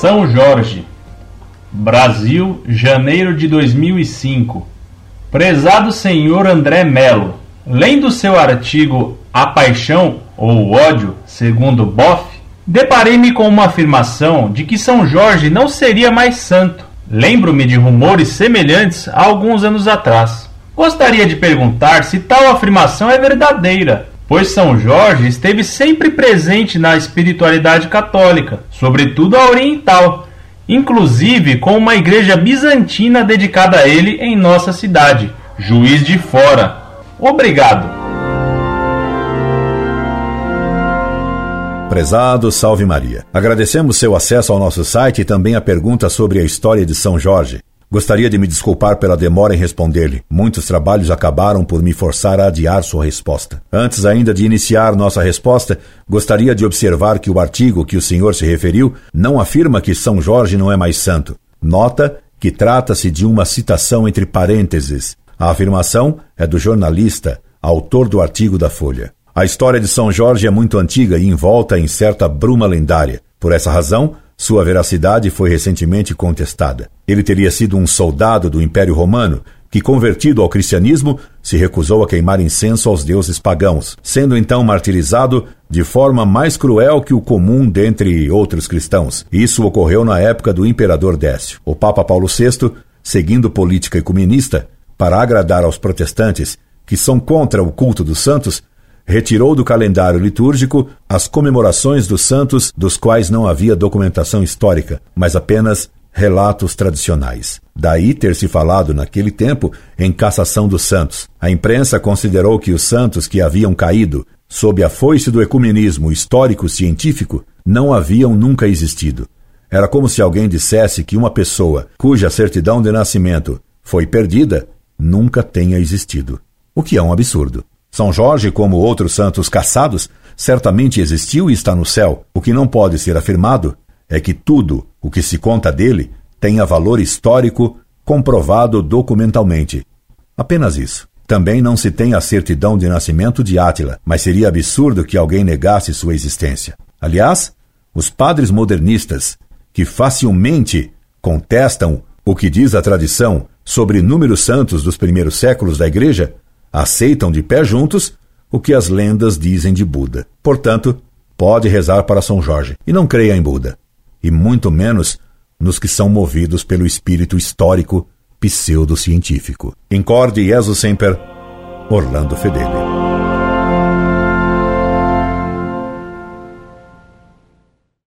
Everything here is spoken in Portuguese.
São Jorge, Brasil, janeiro de 2005. Prezado senhor André Melo, lendo seu artigo A Paixão ou o Ódio, segundo Boff, deparei-me com uma afirmação de que São Jorge não seria mais santo. Lembro-me de rumores semelhantes há alguns anos atrás. Gostaria de perguntar se tal afirmação é verdadeira, pois São Jorge esteve sempre presente na espiritualidade católica, sobretudo a oriental, inclusive com uma igreja bizantina dedicada a ele em nossa cidade, Juiz de Fora. Obrigado. Prezado, salve Maria. Agradecemos seu acesso ao nosso site e também a pergunta sobre a história de São Jorge. Gostaria de me desculpar pela demora em responder-lhe. Muitos trabalhos acabaram por me forçar a adiar sua resposta. Antes ainda de iniciar nossa resposta, gostaria de observar que o artigo que o senhor se referiu não afirma que São Jorge não é mais santo. Nota que trata-se de uma citação entre parênteses. A afirmação é do jornalista, autor do artigo da Folha. A história de São Jorge é muito antiga e envolta em certa bruma lendária. Por essa razão, sua veracidade foi recentemente contestada. Ele teria sido um soldado do Império Romano que, convertido ao cristianismo, se recusou a queimar incenso aos deuses pagãos, sendo então martirizado de forma mais cruel que o comum dentre outros cristãos. Isso ocorreu na época do imperador Décio. O Papa Paulo VI, seguindo política ecumenista, para agradar aos protestantes que são contra o culto dos santos, retirou do calendário litúrgico as comemorações dos santos dos quais não havia documentação histórica, mas apenas relatos tradicionais. Daí ter se falado naquele tempo em cassação dos santos. A imprensa considerou que os santos que haviam caído sob a foice do ecumenismo histórico-científico não haviam nunca existido. Era como se alguém dissesse que uma pessoa cuja certidão de nascimento foi perdida nunca tenha existido. O que é um absurdo. São Jorge, como outros santos caçados, certamente existiu e está no céu. O que não pode ser afirmado é que tudo o que se conta dele tenha valor histórico comprovado documentalmente. Apenas isso. Também não se tem a certidão de nascimento de Átila, mas seria absurdo que alguém negasse sua existência. Aliás, os padres modernistas, que facilmente contestam o que diz a tradição sobre números santos dos primeiros séculos da Igreja, aceitam de pé juntos o que as lendas dizem de Buda. Portanto, pode rezar para São Jorge e não creia em Buda, e muito menos nos que são movidos pelo espírito histórico pseudocientífico. Incorde Jesus Semper, Orlando Fedeli.